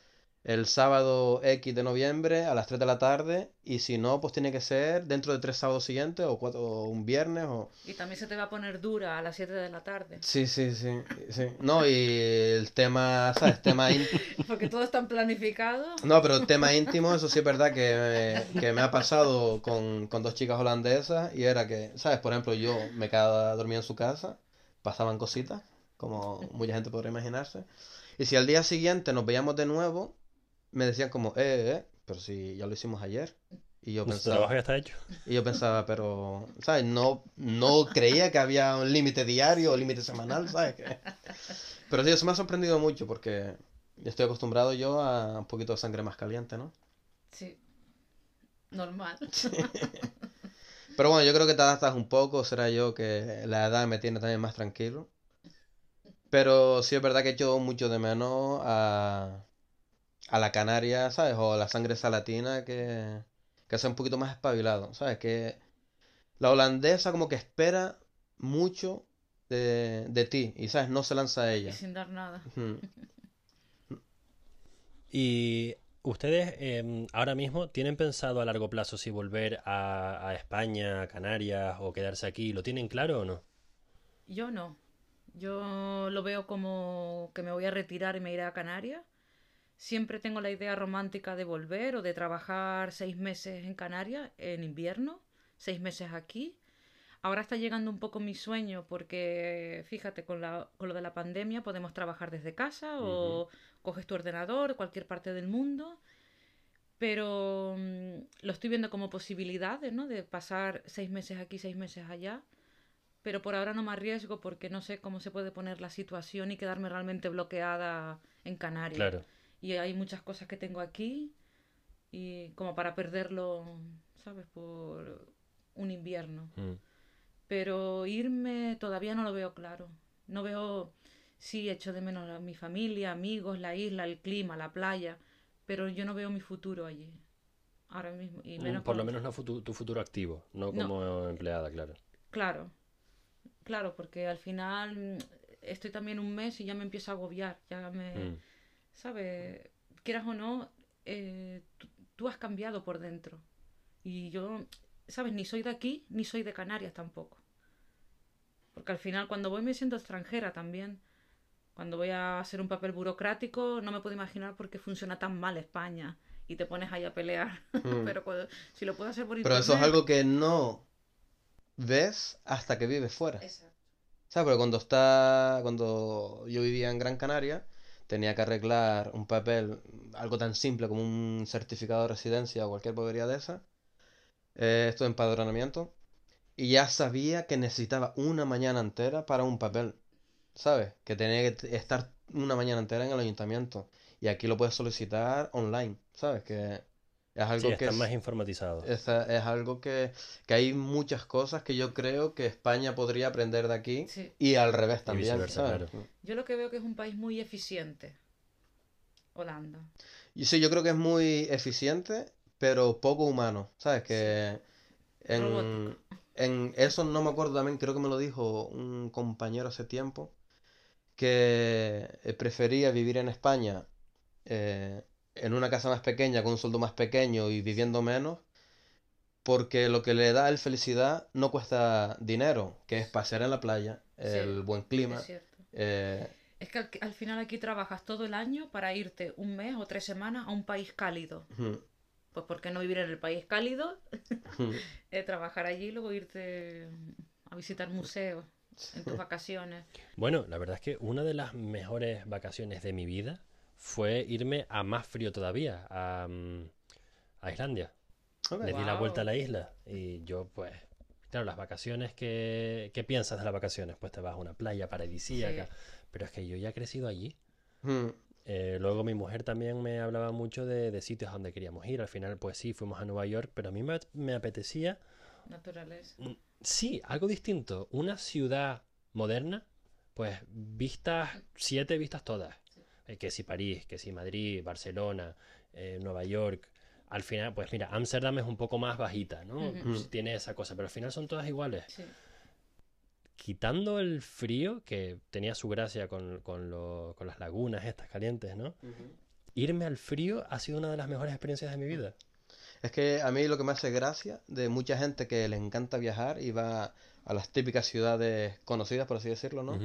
el sábado X de noviembre a las 3 de la tarde y si no, pues tiene que ser dentro de tres sábados siguientes o, cuatro, o un viernes o... Y también se te va a poner dura a las 7 de la tarde. Sí, sí, sí, sí. No, y el tema, ¿sabes? Tema ín- Porque todo es tan planificado. No, pero el tema íntimo, eso sí es verdad que me, que me ha pasado con, con dos chicas holandesas y era que, ¿sabes? Por ejemplo, yo me quedaba dormido en su casa, pasaban cositas, como mucha gente podría imaginarse. Y si al día siguiente nos veíamos de nuevo, me decían como, eh, eh, pero si ya lo hicimos ayer. Y yo Nuestro pensaba, trabajo ya está hecho. y yo pensaba, pero, ¿sabes? No, no creía que había un límite diario o límite semanal, ¿sabes? Que- Pero sí, eso me ha sorprendido mucho porque estoy acostumbrado yo a un poquito de sangre más caliente, ¿no? Sí. Normal. Pero bueno, yo creo que te adaptas un poco, será yo que la edad me tiene también más tranquilo. Pero sí es verdad que echo mucho de menos a, a la canaria, ¿sabes? O a la sangre salatina que, que sea un poquito más espabilado, ¿sabes? Que la holandesa como que espera mucho de, de ti y, ¿sabes? No se lanza a Y ella. sin dar nada. ¿Y ustedes em, ahora mismo tienen pensado a largo plazo si volver a, a España, a Canarias o quedarse aquí? ¿Lo tienen claro o no? Yo no. Yo lo veo como que me voy a retirar y me iré a Canarias. Siempre tengo la idea romántica de volver o de trabajar seis meses en Canarias en invierno, seis meses aquí. Ahora está llegando un poco mi sueño porque, fíjate, con, la, con lo de la pandemia podemos trabajar desde casa o coges tu ordenador, cualquier parte del mundo. Pero mm, lo estoy viendo como posibilidades, ¿no? De pasar seis meses aquí, seis meses allá. Pero por ahora no me arriesgo porque no sé cómo se puede poner la situación y quedarme realmente bloqueada en Canarias. Claro. Y hay muchas cosas que tengo aquí y como para perderlo, ¿sabes? Por un invierno. Mm. Pero irme todavía no lo veo claro. No veo, sí, echo de menos a mi familia, amigos, la isla, el clima, la playa, pero yo no veo mi futuro allí. Ahora mismo. Y Mm, menos Por lo menos no futu- tu futuro activo, no No. como empleada, claro. Claro, claro, porque al final mm, estoy también un mes y ya me empiezo a agobiar, ya me, Mm. ¿Sabes? Quieras o no, eh, tú, has cambiado por dentro. Y yo, ¿sabes? Ni soy de aquí, ni soy de Canarias tampoco. Porque al final cuando voy me siento extranjera también. Cuando voy a hacer un papel burocrático no me puedo imaginar por qué funciona tan mal España y te pones ahí a pelear. Mm. Pero cuando- si lo puedo hacer por Pero eso es internet- algo que no ves hasta que vives fuera. Exacto. Cuando yo vivía en Gran Canaria, tenía que arreglar un papel, algo tan simple como un certificado de residencia o cualquier bobería de esa, eh, esto de empadronamiento, y ya sabía que necesitaba una mañana entera para un papel, ¿sabes? Que tenía que estar una mañana entera en el ayuntamiento, y aquí lo puedes solicitar online, ¿sabes? Que es Sí, algo que están es- más informatizados. esa- es algo que, que hay muchas cosas que yo creo que España podría aprender de aquí Sí. y al revés también. Yo lo que veo que es un país muy eficiente. Holanda. Y sí, yo creo que es muy eficiente, pero poco humano, ¿sabes? Que en, en eso no me acuerdo también, creo que me lo dijo un compañero hace tiempo, que eh, prefería vivir en España eh, en una casa más pequeña, con un sueldo más pequeño y viviendo menos, porque lo que le da a él felicidad no cuesta dinero, que es pasear en la playa, Sí, el buen clima. Es eh, Es que al, al final aquí trabajas todo el año para irte un mes o tres semanas a un país cálido. Pues ¿por qué no vivir en el país cálido? Eh, trabajar allí y luego irte a visitar museos en tus vacaciones. Bueno, la verdad es que una de las mejores vacaciones de mi vida fue irme a más frío todavía, a, mm, a Islandia. Ok. Le di la vuelta a la isla y yo pues, claro, las vacaciones, ¿qué, qué piensas de las vacaciones? Pues te vas a una playa paradisíaca, Sí. pero es que yo ya he crecido allí. Ujú. Eh, luego mi mujer también me hablaba mucho de, de sitios a donde queríamos ir. Al final, pues sí, fuimos a Nueva York, pero a mí me, me apetecía, Naturaleza. sí, algo distinto. Una ciudad moderna, pues vistas, siete vistas todas. Eh, que si París, que si Madrid, Barcelona, eh, Nueva York. Al final, pues mira, Ámsterdam es un poco más bajita, ¿no? Pues tiene esa cosa, pero al final son todas iguales. Sí. Quitando el frío, que tenía su gracia con, con lo- con las lagunas estas calientes, ¿no? Irme al frío ha sido una de las mejores experiencias de mi vida. Es que a mí lo que me hace gracia de mucha gente que le encanta viajar y va a las típicas ciudades conocidas, por así decirlo, ¿no?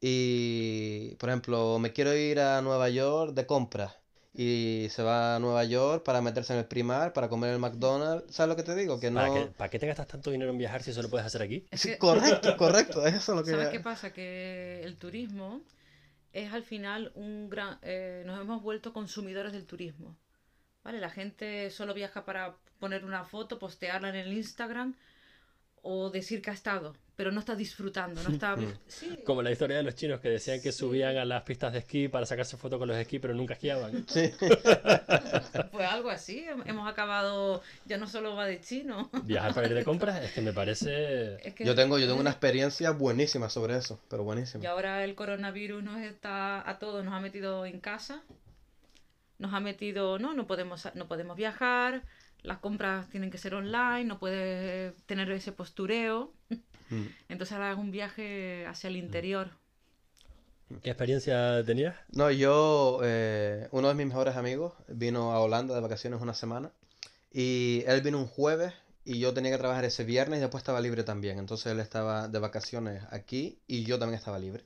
Y, por ejemplo, me quiero ir a Nueva York de compras y se va a Nueva York para meterse en el Primar, para comer en el McDonald's. ¿Sabes lo que te digo? Que ¿Para no... qué, para qué te gastas tanto dinero en viajar si eso lo puedes hacer aquí? Es Sí, que- correcto, correcto, eso es lo que... ¿Sabes qué pasa? Que el turismo es al final un gran... eh, nos hemos vuelto consumidores del turismo. ¿Vale? La gente solo viaja para poner una foto, postearla en el Instagram o decir que ha estado, pero no está disfrutando, no está... Sí, Como la historia de los chinos que decían que Sí. subían a las pistas de esquí para sacarse fotos con los esquí, pero nunca esquiaban. Sí, pues algo así. Hemos acabado, ya no solo va de chino. Viajar para ir de compras es que me parece... Es que- yo tengo, yo tengo una experiencia buenísima sobre eso, pero Y buenísima. ahora el coronavirus nos está a todos nos ha metido en casa. Nos ha metido, no, no podemos no podemos viajar, las compras tienen que ser online, no puedes tener ese postureo. Mm. Entonces ahora es un viaje hacia el interior. ¿Qué experiencia tenías? No, yo, eh, uno de mis mejores amigos vino a Holanda de vacaciones una semana y él vino un jueves y yo tenía que trabajar ese viernes y después estaba libre también. Entonces él estaba de vacaciones aquí y yo también estaba libre.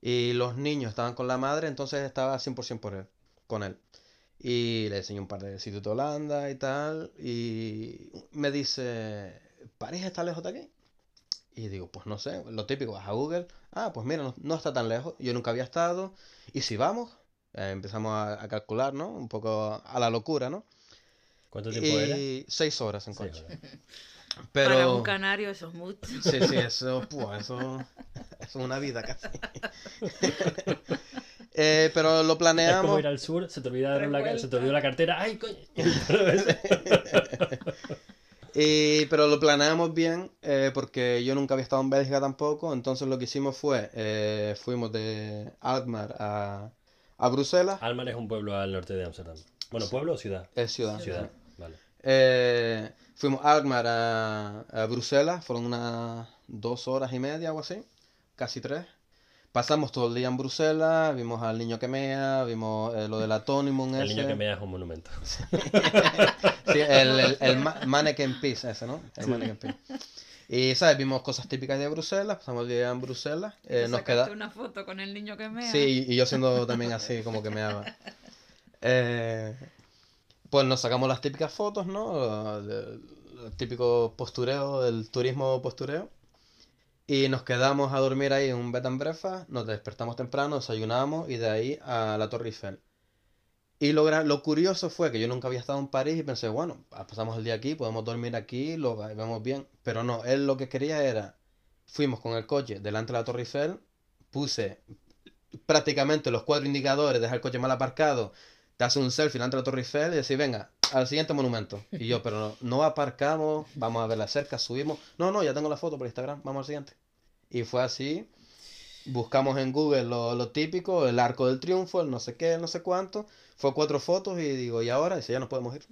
Y los niños estaban con la madre, entonces estaba 100% por él. con él. Y le enseñé un par de sitios de Holanda y tal. Y me dice, ¿París está lejos de aquí? Y digo, pues no sé, lo típico, vas a Google. Ah, pues mira, no, no está tan lejos. Yo nunca había estado. ¿Y si vamos? Eh, empezamos a, a calcular, ¿no? Un poco a la locura, ¿no? ¿Cuánto tiempo era? Y seis horas en coche. horas. Pero... Para un canario eso es mucho. Sí, sí, eso, pua, eso, eso es una vida casi. Eh, pero lo Es como planeamos. ir al sur, se te, olvidaron la, se te Revuelta. olvidó la cartera. ¡Ay, coño! Y, pero lo planeamos bien eh, porque yo nunca había estado en Bélgica tampoco. Entonces lo que hicimos fue, eh, fuimos de Alkmaar a, a Bruselas, Almar es un pueblo al norte de Ámsterdam. Bueno, ¿pueblo o ciudad? es ciudad. Ciudad, vale. Eh, fuimos a Alkmaar a, a Bruselas, fueron unas dos horas y media o así, casi tres. Pasamos todo el día en Bruselas, vimos al niño que mea, vimos eh, lo del atónimo El ese. niño que me es un monumento. Sí, el, el, el ma- mannequin piece ese, ¿no? El mannequin piece. Y, ¿sabes? Vimos cosas típicas de Bruselas, pasamos el día en Bruselas, eh, nos sacaste queda... una foto con el niño que mea. Sí, y yo siendo también así, como que meaba. Eh, pues nos sacamos las típicas fotos, ¿no? El, el típico postureo, el turismo postureo. Y nos quedamos a dormir ahí en un bed and breakfast, nos despertamos temprano, desayunamos y de ahí a la Torre Eiffel. Y lo, lo curioso fue que yo nunca había estado en París y pensé, bueno, ah, pasamos el día aquí, podemos dormir aquí, lo ve- vemos bien. Pero no, él lo que quería era, fuimos con el coche delante de la Torre Eiffel, puse prácticamente los cuatro indicadores, dejar el coche mal aparcado, te hace un selfie delante de la Torre Eiffel y decir, venga, al siguiente monumento. Y yo, pero no, no aparcamos, vamos a verla cerca, subimos. No, no, ya tengo la foto por Instagram, vamos al siguiente. Y fue así. Buscamos en Google lo, lo típico, el arco del triunfo, el no sé qué, el no sé cuánto. Fue cuatro fotos y digo, ¿y ahora? Si ya nos podemos ir.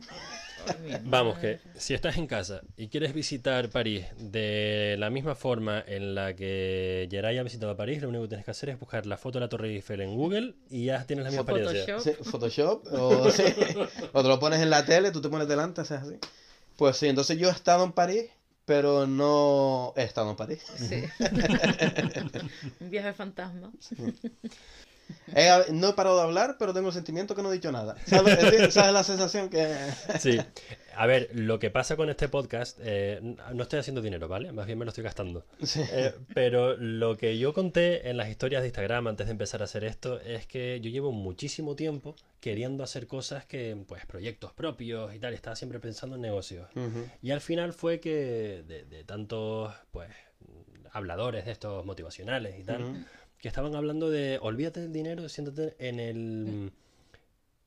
Vamos, que si estás en casa y quieres visitar París de la misma forma en la que Geray ha visitado París, lo único que tienes que hacer es buscar la foto de la Torre Eiffel en Google y ya tienes la misma experiencia. Photoshop. Sí, Photoshop, o, sí, o te lo pones en la tele, tú te pones delante, haces así. Pues sí, entonces yo he estado en París, pero no he estado en París. Sí. Un viaje fantasma. He- no he parado de hablar, pero tengo el sentimiento que no he dicho nada. ¿Sabes, ¿sabes la sensación que...? Sí. A ver, lo que pasa con este podcast, eh, no estoy haciendo dinero, ¿vale? Más bien me lo estoy gastando. Sí. Eh, pero lo que yo conté en las historias de Instagram antes de empezar a hacer esto es que yo llevo muchísimo tiempo queriendo hacer cosas que, pues, proyectos propios y tal, estaba siempre pensando en negocios. Y al final fue que de, de tantos, pues, habladores de estos motivacionales y tal, que estaban hablando de olvídate del dinero, siéntate en el,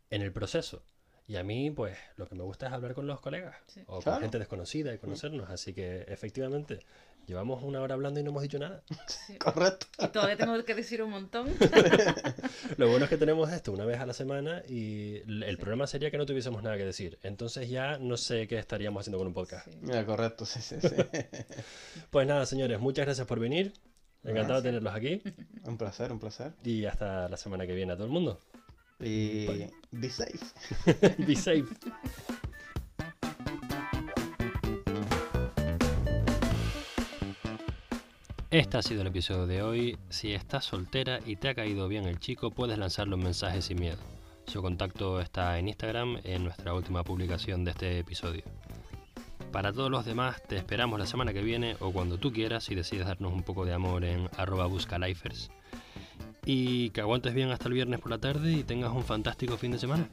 en el proceso. Y a mí, pues, lo que me gusta es hablar con los colegas Sí. o con Claro. gente desconocida y conocernos. Así que, efectivamente, llevamos una hora hablando y no hemos dicho nada. Sí. Correcto. Y todavía tengo que decir un montón. Lo bueno es que tenemos esto una vez a la semana y el problema sería que no tuviésemos nada que decir. Entonces ya no sé qué estaríamos haciendo con un podcast. Sí. Mira, correcto, sí, sí, sí. Pues nada, señores, muchas gracias por venir. Encantado de tenerlos aquí. Un placer, un placer. Y hasta la semana que viene a todo el mundo. Y be safe. Be safe. Este ha sido el episodio de hoy. Si estás soltera y te ha caído bien el chico, puedes lanzarle un mensaje sin miedo. Su contacto está en Instagram en nuestra última publicación de este episodio. Para todos los demás, te esperamos la semana que viene o cuando tú quieras si decides darnos un poco de amor en arroba buscalifers. Y que aguantes bien hasta el viernes por la tarde y tengas un fantástico fin de semana.